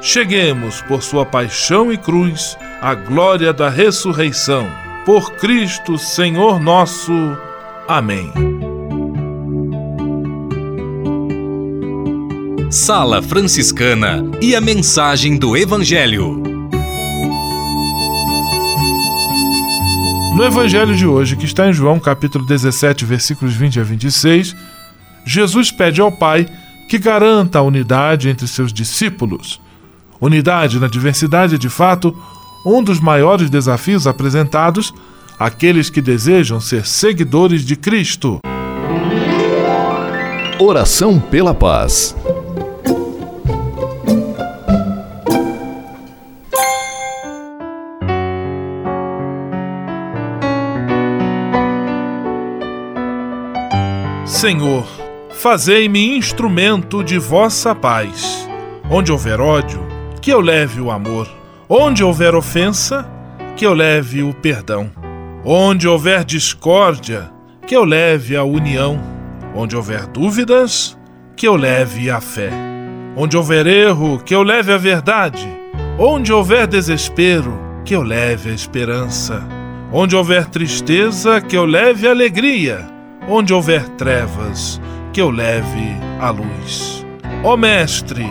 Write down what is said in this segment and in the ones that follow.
cheguemos, por sua paixão e cruz, à glória da ressurreição. Por Cristo, Senhor nosso. Amém. Sala Franciscana e a mensagem do Evangelho. No Evangelho de hoje, que está em João capítulo 17, versículos 20 a 26, Jesus pede ao Pai que garanta a unidade entre seus discípulos Unidade na diversidade é, de fato, um dos maiores desafios apresentados àqueles que desejam ser seguidores de Cristo. Oração pela paz. Senhor, fazei-me instrumento de vossa paz. Onde houver ódio, que eu leve o amor. Onde houver ofensa, que eu leve o perdão. Onde houver discórdia, que eu leve a união. Onde houver dúvidas, que eu leve a fé. Onde houver erro, que eu leve a verdade. Onde houver desespero, que eu leve a esperança. Onde houver tristeza, que eu leve alegria. Onde houver trevas, que eu leve a luz. Ó Mestre,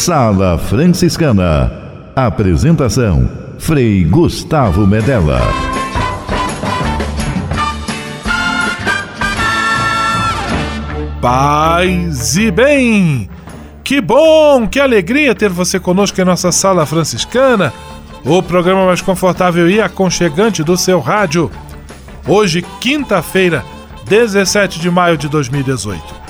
Sala Franciscana. Apresentação: Frei Gustavo Medella. Paz e bem! Que bom, que alegria ter você conosco em nossa Sala Franciscana, o programa mais confortável e aconchegante do seu rádio. Hoje, quinta-feira, 17 de maio de 2018.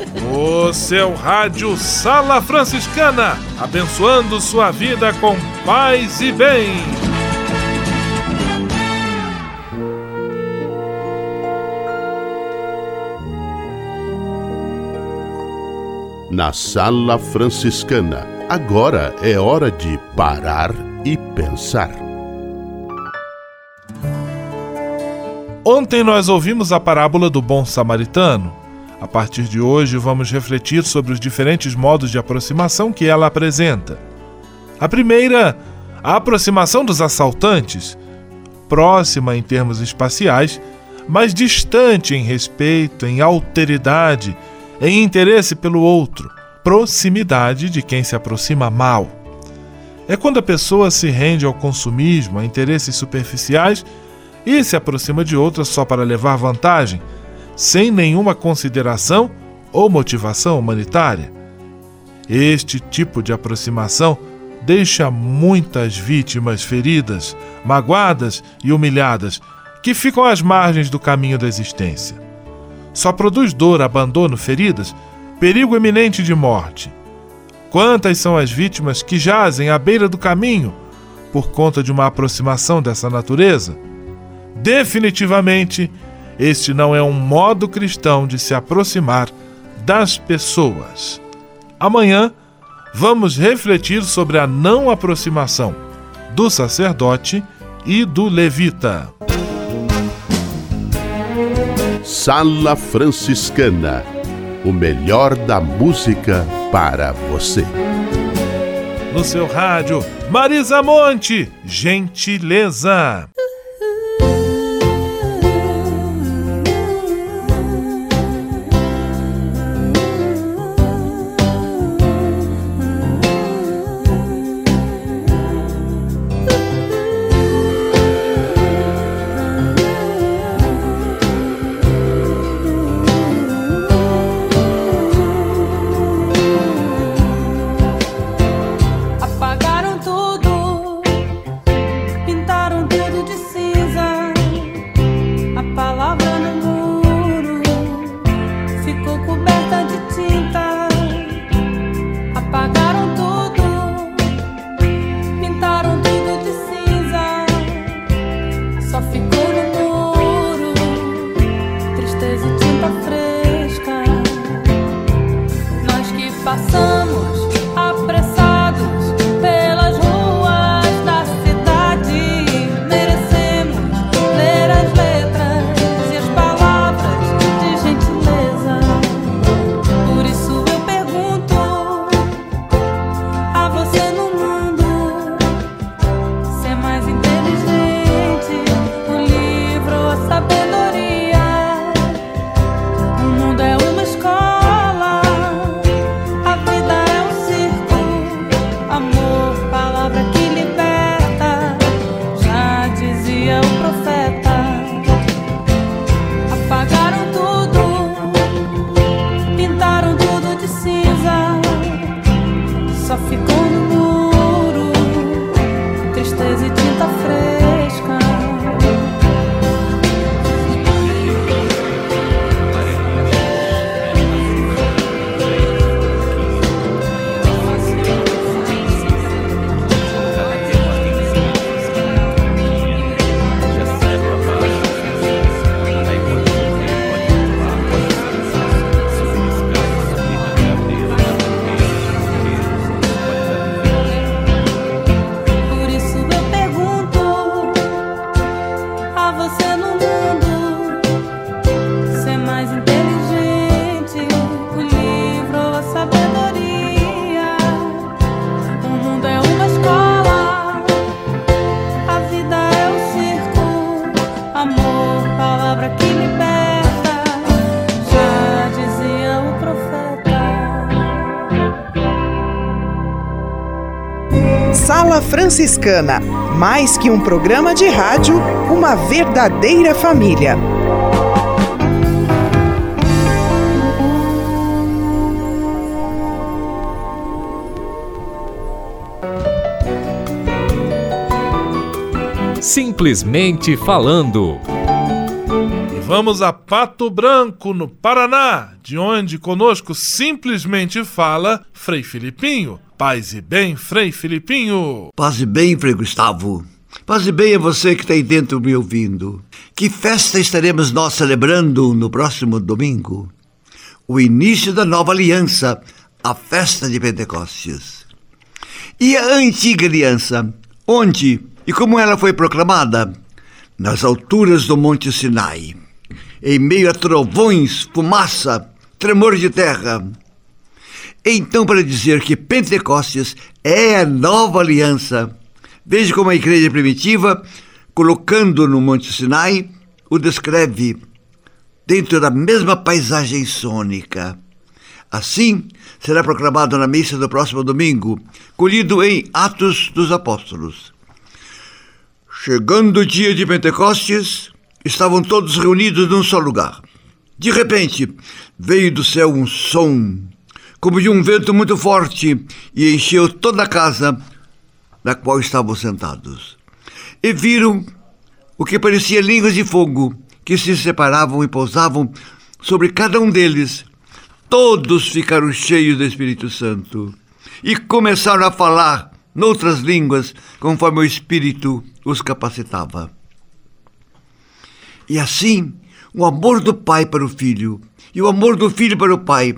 O seu rádio Sala Franciscana, abençoando sua vida com paz e bem. Na Sala Franciscana, agora é hora de parar e pensar. Ontem nós ouvimos a parábola do bom samaritano. A partir de hoje, vamos refletir sobre os diferentes modos de aproximação que ela apresenta. A primeira, a aproximação dos assaltantes, próxima em termos espaciais, mas distante em respeito, em alteridade, em interesse pelo outro, proximidade de quem se aproxima mal. É quando a pessoa se rende ao consumismo, a interesses superficiais e se aproxima de outras só para levar vantagem, sem nenhuma consideração ou motivação humanitária. Este tipo de aproximação deixa muitas vítimas feridas, magoadas e humilhadas, que ficam às margens do caminho da existência. Só produz dor, abandono, feridas, perigo iminente de morte. Quantas são as vítimas que jazem à beira do caminho por conta de uma aproximação dessa natureza? Definitivamente, este não é um modo cristão de se aproximar das pessoas. Amanhã, vamos refletir sobre a não aproximação do sacerdote e do levita. Sala Franciscana o melhor da música para você. No seu rádio, Marisa Monte, gentileza. Franciscana. Mais que um programa de rádio, uma verdadeira família. Simplesmente falando. E vamos a Pato Branco, no Paraná, de onde conosco simplesmente fala Frei Filipinho. Paz e bem, Frei Filipinho. Paz e bem, Frei Gustavo. Paz e bem a você que está aí dentro me ouvindo. Que festa estaremos nós celebrando no próximo domingo? O início da nova aliança, a festa de Pentecostes. E a antiga aliança, onde e como ela foi proclamada? Nas alturas do Monte Sinai, em meio a trovões, fumaça, tremor de terra. Então, para dizer que Pentecostes é a nova aliança, veja como a igreja primitiva, colocando no Monte Sinai, o descreve dentro da mesma paisagem sônica. Assim, será proclamado na missa do próximo domingo, colhido em Atos dos Apóstolos. Chegando o dia de Pentecostes, estavam todos reunidos num só lugar. De repente, veio do céu um som, como de um vento muito forte, e encheu toda a casa na qual estavam sentados. E viram o que parecia línguas de fogo, que se separavam e pousavam sobre cada um deles. Todos ficaram cheios do Espírito Santo e começaram a falar noutras línguas, conforme o Espírito os capacitava. E assim, o amor do Pai para o Filho e o amor do Filho para o Pai,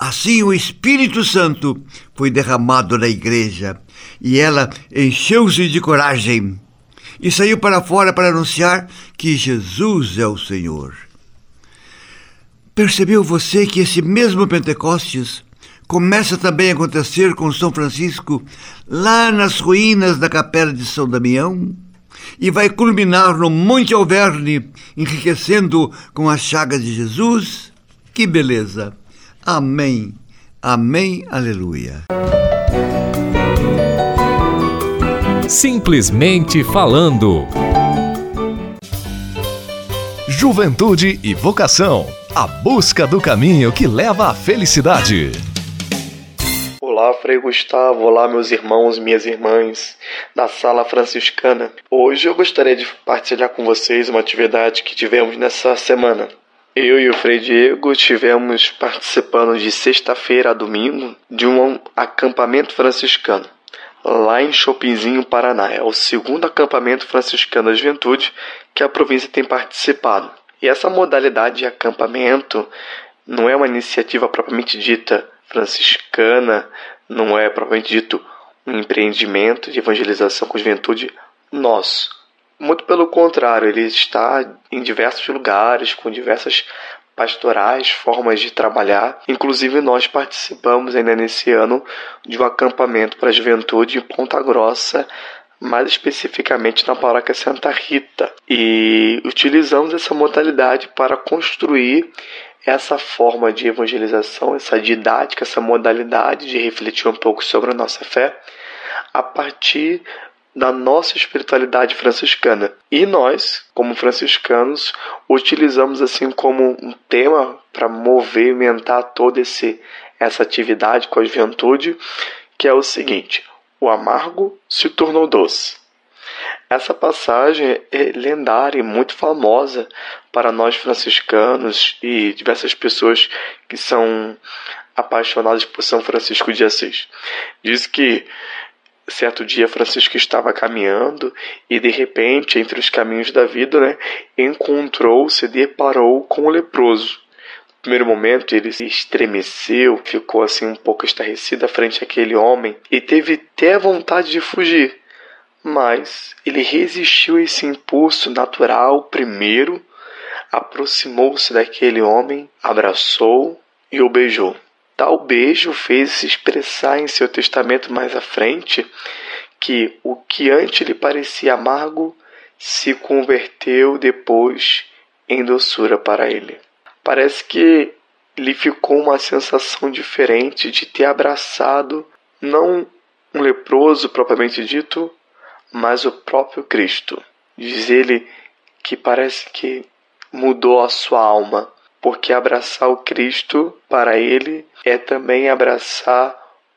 assim o Espírito Santo foi derramado na igreja e ela encheu-se de coragem e saiu para fora para anunciar que Jesus é o Senhor. Percebeu você que esse mesmo Pentecostes começa também a acontecer com São Francisco lá nas ruínas da Capela de São Damião e vai culminar no Monte Alverne, enriquecendo com as chagas de Jesus? Que beleza! Amém, amém, aleluia. Simplesmente falando. Juventude e vocação. A busca do caminho que leva à felicidade. Olá, Frei Gustavo, olá, meus irmãos e minhas irmãs da Sala Franciscana. Hoje eu gostaria de partilhar com vocês uma atividade que tivemos nessa semana. Eu e o Frei Diego estivemos participando de sexta-feira a domingo de um acampamento franciscano lá em Chopinzinho, Paraná. É o segundo acampamento franciscano da juventude que a província tem participado. E essa modalidade de acampamento não é uma iniciativa propriamente dita franciscana, não é propriamente dito um empreendimento de evangelização com juventude nosso. Muito pelo contrário, ele está em diversos lugares, com diversas pastorais, formas de trabalhar. Inclusive, nós participamos ainda nesse ano de um acampamento para a juventude em Ponta Grossa, mais especificamente na paróquia Santa Rita. E utilizamos essa modalidade para construir essa forma de evangelização, essa didática, essa modalidade de refletir um pouco sobre a nossa fé a partir da nossa espiritualidade franciscana. E nós, como franciscanos, utilizamos assim como um tema para movimentar toda esse, essa atividade com a juventude, que é o seguinte: o amargo se tornou doce. Essa passagem é lendária e muito famosa para nós franciscanos e diversas pessoas que são apaixonadas por São Francisco de Assis. Diz que certo dia Francisco estava caminhando e de repente, entre os caminhos da vida, né, encontrou-se, deparou com o leproso. No primeiro momento ele se estremeceu, ficou assim um pouco estarrecido à frente daquele homem e teve até vontade de fugir. Mas ele resistiu a esse impulso natural primeiro, aproximou-se daquele homem, abraçou e o beijou. Tal beijo fez se expressar em seu testamento mais à frente que o que antes lhe parecia amargo se converteu depois em doçura para ele. Parece que lhe ficou uma sensação diferente de ter abraçado não um leproso propriamente dito, mas o próprio Cristo. Diz ele que parece que mudou a sua alma, porque abraçar o Cristo para ele é também abraçar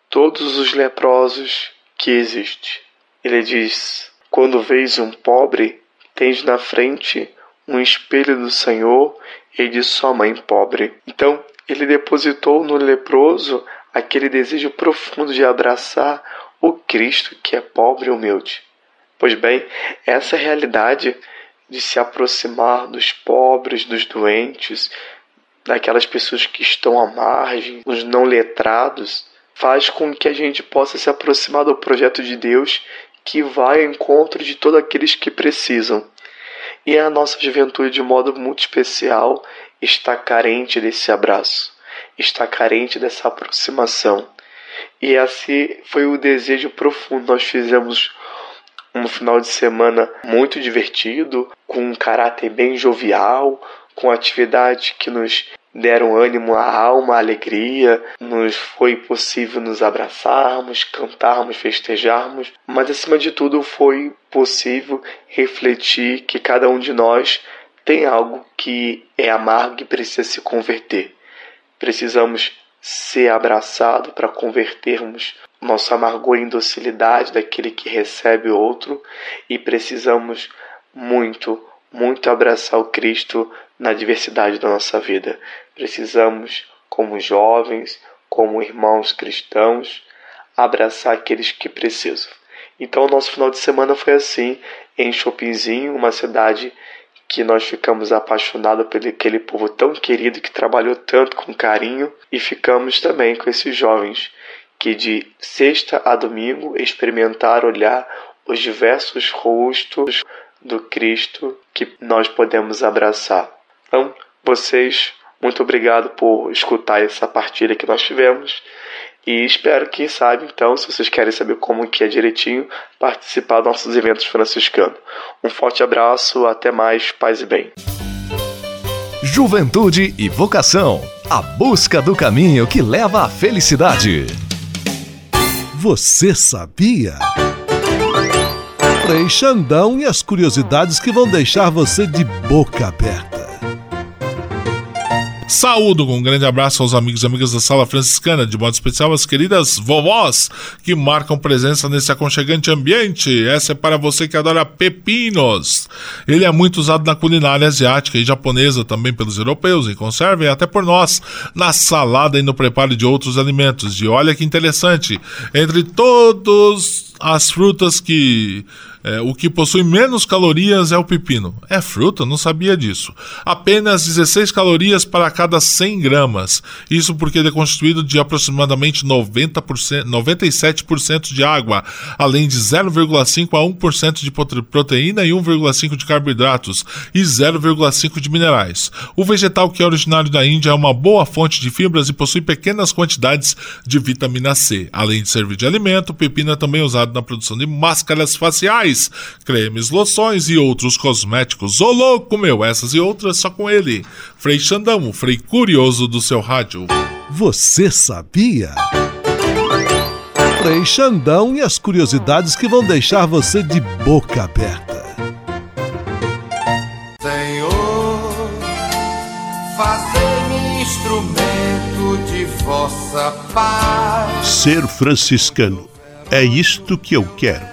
todos os leprosos que existe. Ele diz: Quando vês um pobre, tens na frente um espelho do Senhor e de sua mãe pobre. Então, ele depositou no leproso aquele desejo profundo de abraçar o Cristo que é pobre e humilde. Pois bem, essa realidade de se aproximar dos pobres, dos doentes, daquelas pessoas que estão à margem, dos não letrados, faz com que a gente possa se aproximar do projeto de Deus que vai ao encontro de todos aqueles que precisam. E a nossa juventude, de modo muito especial, está carente desse abraço, está carente dessa aproximação. E esse foi o desejo profundo. Nós fizemos um final de semana muito divertido, com um caráter bem jovial, com atividades que nos deram ânimo à alma, à alegria, nos foi possível nos abraçarmos, cantarmos, festejarmos, mas acima de tudo foi possível refletir que cada um de nós tem algo que é amargo e precisa se converter. Precisamos ser abraçado para convertermos nosso amargor em docilidade daquele que recebe o outro e precisamos muito, muito abraçar o Cristo na diversidade da nossa vida. Precisamos, como jovens, como irmãos cristãos, abraçar aqueles que precisam. Então, o nosso final de semana foi assim, em Chopinzinho, uma cidade que nós ficamos apaixonados por aquele povo tão querido que trabalhou tanto com carinho e ficamos também com esses jovens que de sexta a domingo experimentaram olhar os diversos rostos do Cristo que nós podemos abraçar. Então, vocês, muito obrigado por escutar essa partilha que nós tivemos e espero que, sabe, então, se vocês querem saber como que é direitinho, participar dos nossos eventos franciscanos. Um forte abraço, até mais, paz e bem. Juventude e vocação. A busca do caminho que leva à felicidade. Você sabia? Frei e as curiosidades que vão deixar você de boca aberta. Saúdo com um grande abraço aos amigos e amigas da Sala Franciscana, de modo especial às queridas vovós que marcam presença nesse aconchegante ambiente. Essa é para você que adora pepinos. Ele é muito usado na culinária asiática e japonesa, também pelos europeus, em conserva e até por nós, na salada e no preparo de outros alimentos. E olha que interessante, entre todas as frutas que é, o que possui menos calorias é o pepino. É fruta? Não sabia disso. Apenas 16 calorias para cada 100 gramas. Isso porque ele é constituído de aproximadamente 90%, 97% de água, além de 0,5 a 1% de proteína e 1,5% de carboidratos e 0,5% de minerais. O vegetal que é originário da Índia é uma boa fonte de fibras e possui pequenas quantidades de vitamina C. Além de servir de alimento, o pepino é também usado na produção de máscaras faciais cremes, loções e outros cosméticos. Ô louco, meu, essas e outras só com ele. Frei Xandão, o Frei Curioso do seu rádio. Você sabia? Frei Xandão e as curiosidades que vão deixar você de boca aberta. Senhor, fazei-me instrumento de vossa paz. Ser franciscano é isto que eu quero.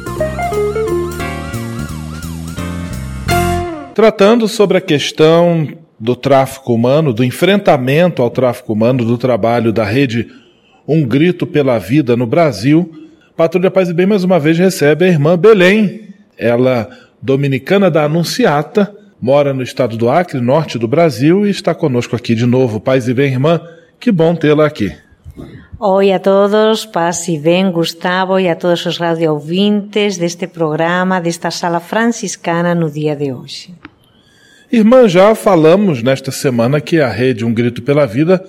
Tratando sobre a questão do tráfico humano, do enfrentamento ao tráfico humano, do trabalho da rede Um Grito pela Vida no Brasil, Patrulha Paz e Bem mais uma vez recebe a irmã Belém, ela dominicana da Anunciata, mora no estado do Acre, norte do Brasil, e está conosco aqui de novo. Paz e bem, irmã, que bom tê-la aqui. Oi a todos, paz e bem, Gustavo, e a todos os radio-ouvintes deste programa, desta sala franciscana no dia de hoje. Irmã, já falamos nesta semana que a Rede Um Grito pela Vida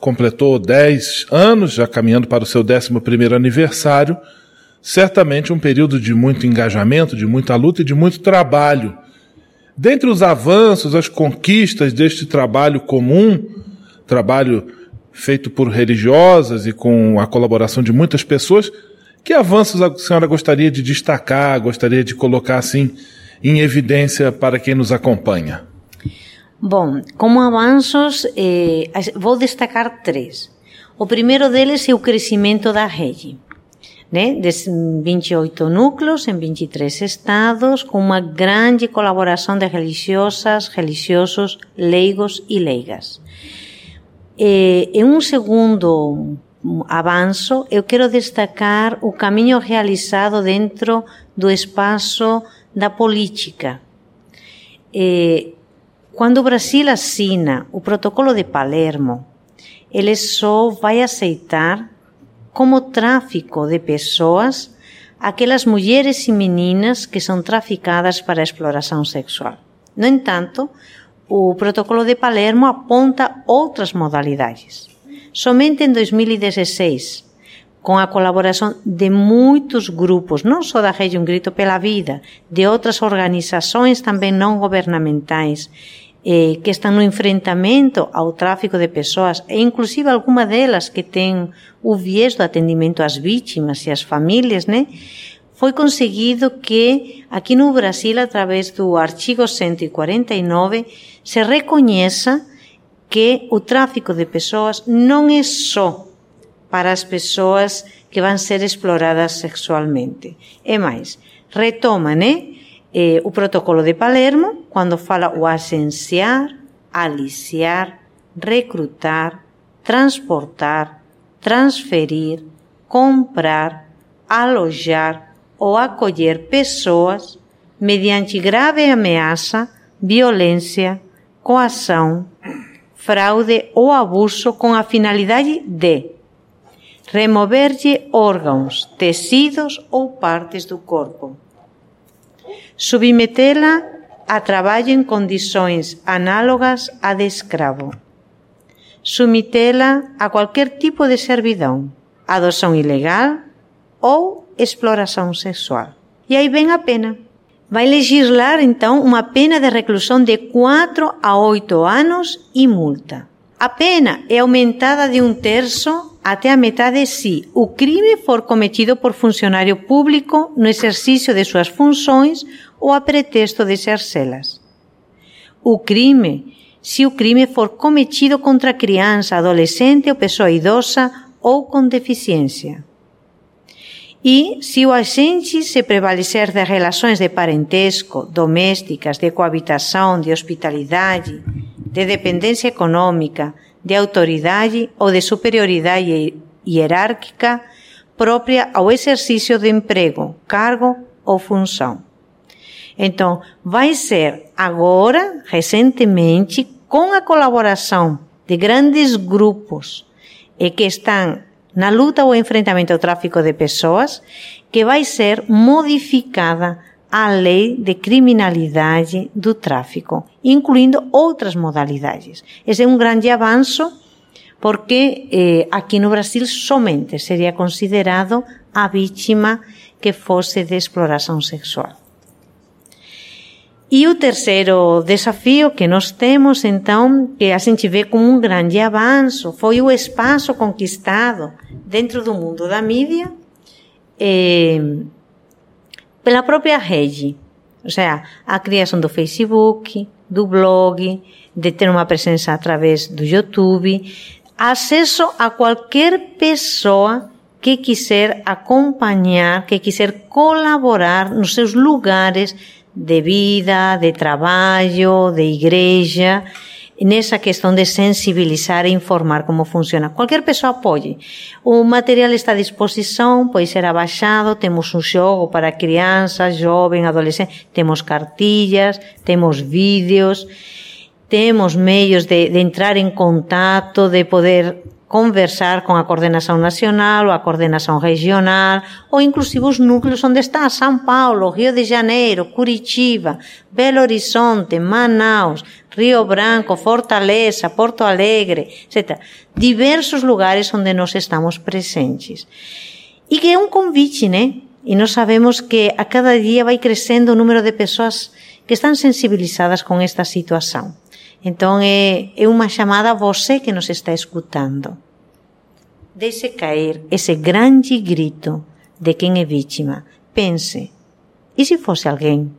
completou 10 anos, já caminhando para o seu 11 aniversário. Certamente um período de muito engajamento, de muita luta e de muito trabalho Dentre os avanços, as conquistas deste trabalho comum, trabalho feito por religiosas e com a colaboração de muitas pessoas, que avanços a senhora gostaria de destacar, gostaria de colocar assim em evidência para quem nos acompanha? Bom, como avanços, eh, vou destacar três. O primeiro deles é o crescimento da rede né, de 28 núcleos em 23 estados, com uma grande colaboração de religiosas, religiosos, leigos e leigas. E, em um segundo avanço, eu quero destacar o caminho realizado dentro do espaço da política. E, quando o Brasil assina o protocolo de Palermo, ele só vai aceitar como tráfico de pessoas aquelas mulheres e meninas que são traficadas para exploração sexual. No entanto, o protocolo de Palermo aponta outras modalidades. Somente em 2016, com a colaboração de muitos grupos, não só da Rede Um Grito pela Vida, de outras organizações também não governamentais eh, que estão no enfrentamento ao tráfico de pessoas, e inclusive alguma delas que têm o viés do atendimento às vítimas e às famílias, né? Foi conseguido que aqui no Brasil, através do artigo 149, se reconheça que o tráfico de pessoas não é só para as pessoas que vão ser exploradas sexualmente. É mais, retoma, né? eh, o protocolo de Palermo, quando fala o agenciar, aliciar, recrutar, transportar, transferir, comprar, alojar ou acolher pessoas mediante grave ameaça, violência, coação, fraude ou abuso com a finalidade de removerlle órgãos, tecidos ou partes do corpo. Submetela a traballo en condições análogas a de escravo. Sumitela a cualquier tipo de servidón, adosón ilegal ou exploración sexual. E aí ven a pena. Vai legislar, então, unha pena de reclusão de 4 a 8 anos e multa. A pena é aumentada de um terço até a metade se o crime for cometido por funcionário público no exercício de suas funções ou a pretexto de exercê-las. O crime, se o crime for cometido contra criança, adolescente ou pessoa idosa ou com deficiência. E se o agente se prevalecer de relações de parentesco, domésticas, de coabitação, de hospitalidade, de dependência econômica, de autoridade ou de superioridade hierárquica própria ao exercício de emprego, cargo ou função. Então, vai ser agora, recentemente, com a colaboração de grandes grupos e que estão na luta ou enfrentamento ao tráfico de pessoas, que vai ser modificada a lei de criminalidade do tráfico, incluindo outras modalidades. Esse é um grande avanço porque eh, aqui no Brasil somente seria considerado a vítima que fosse de exploração sexual. E o terceiro desafio que nós temos, então, que a gente vê como um grande avanço, foi o espaço conquistado dentro do mundo da mídia eh, pela própria rede. Ou seja, a criação do Facebook, do blog, de ter uma presença através do YouTube, acesso a qualquer pessoa que quiser acompanhar, que quiser colaborar nos seus lugares de vida, de trabalho, de igreja, nessa questão de sensibilizar e informar como funciona. Qualquer pessoa pode. O material está à disposição, pode ser abaixado, temos um jogo para crianças, jovens, adolescentes, temos cartilhas, temos vídeos, temos meios de, de entrar em contato, de poder conversar con a coordenación nacional ou a coordenación regional ou inclusive os núcleos onde está São Paulo, Rio de Janeiro, Curitiba, Belo Horizonte, Manaus, Rio Branco, Fortaleza, Porto Alegre, etc. Diversos lugares onde nós estamos presentes. E que é um convite, né? E nós sabemos que a cada dia vai crescendo o número de pessoas que estão sensibilizadas com esta situação. Então é, é uma chamada a você que nos está escutando. Deixe cair esse grande grito de quem é vítima. Pense, e se fosse alguém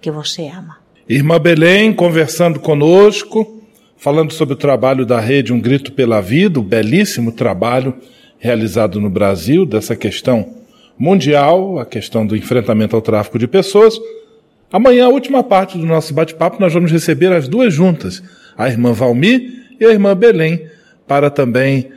que você ama? Irmã Belém conversando conosco, falando sobre o trabalho da rede Um Grito pela Vida, o belíssimo trabalho realizado no Brasil dessa questão mundial, a questão do enfrentamento ao tráfico de pessoas. Amanhã, a última parte do nosso bate-papo, nós vamos receber as duas juntas, a irmã Valmi e a irmã Belém, para também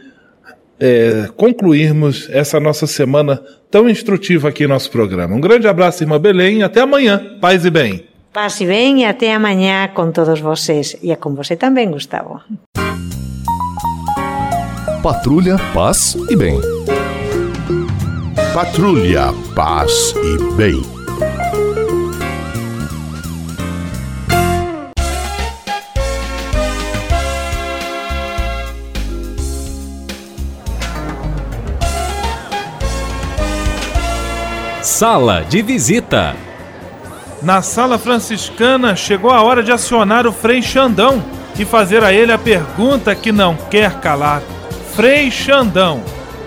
é, concluirmos essa nossa semana tão instrutiva aqui em nosso programa. Um grande abraço, irmã Belém, e até amanhã. Paz e bem. Paz e bem, e até amanhã com todos vocês. E é com você também, Gustavo. Patrulha, paz e bem. Patrulha, paz e bem. Sala de visita. Na sala franciscana chegou a hora de acionar o Frei Xandão e fazer a ele a pergunta que não quer calar. Frei Xandão,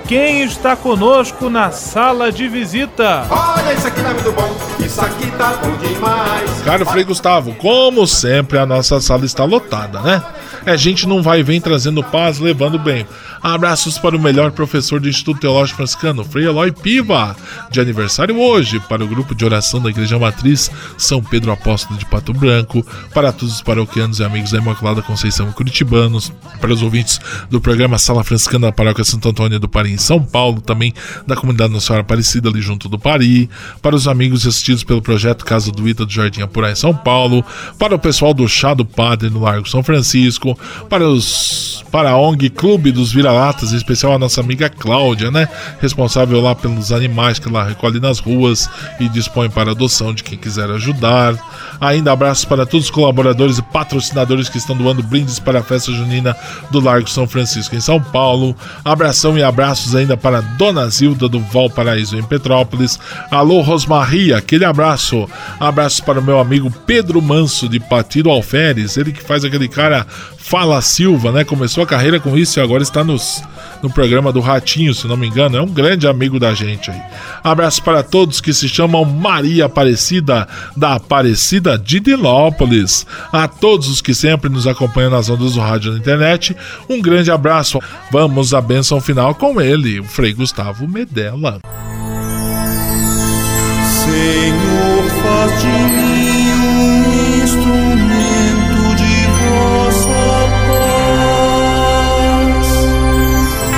quem está conosco na sala de visita? Olha, isso aqui tá muito bom, isso aqui tá bom demais. Caro Frei Gustavo, como sempre a nossa sala está lotada, né? É gente não vai e vem trazendo paz, levando bem. Abraços para o melhor professor do Instituto Teológico Franciscano, Frei Eloy Piva, de aniversário hoje, para o grupo de oração da Igreja Matriz São Pedro Apóstolo de Pato Branco, para todos os paroquianos e amigos da Imaculada Conceição Curitibanos, para os ouvintes do programa Sala Franciscana da Paróquia Santo Antônio do Pari em São Paulo, também da comunidade Nossa Senhora Aparecida ali junto do Pari, para os amigos assistidos pelo projeto Casa do Ita do Jardim Apurá em São Paulo, para o pessoal do Chá do Padre no Largo São Francisco, para os para a ONG Clube dos Vira-Latas, em especial a nossa amiga Cláudia, né? Responsável lá pelos animais que ela recolhe nas ruas e dispõe para adoção de quem quiser ajudar. Ainda abraços para todos os colaboradores e patrocinadores que estão doando brindes para a festa junina do Largo São Francisco em São Paulo. Abração e abraços ainda para Dona Zilda do Valparaíso em Petrópolis. Alô Rosmaria, aquele abraço. Abraços para o meu amigo Pedro Manso de Patiro Alferes, ele que faz aquele cara Fala Silva, né? Começou a carreira com isso e agora está nos, no programa do Ratinho, se não me engano. É um grande amigo da gente aí. Abraço para todos que se chamam Maria Aparecida, da Aparecida de Dilópolis. A todos os que sempre nos acompanham nas ondas do rádio na internet, um grande abraço. Vamos à benção final com ele, o Frei Gustavo Medella. Senhor, faz de mim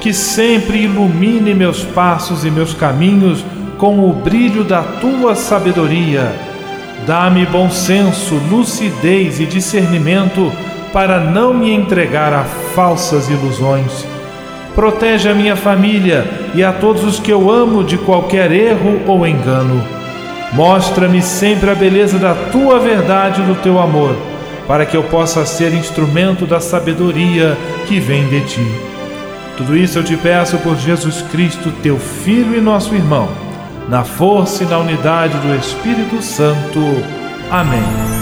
que sempre ilumine meus passos e meus caminhos com o brilho da tua sabedoria. Dá-me bom senso, lucidez e discernimento para não me entregar a falsas ilusões. Protege a minha família e a todos os que eu amo de qualquer erro ou engano. Mostra-me sempre a beleza da tua verdade e do teu amor, para que eu possa ser instrumento da sabedoria que vem de ti. Tudo isso eu te peço por Jesus Cristo, teu Filho e nosso irmão, na força e na unidade do Espírito Santo. Amém.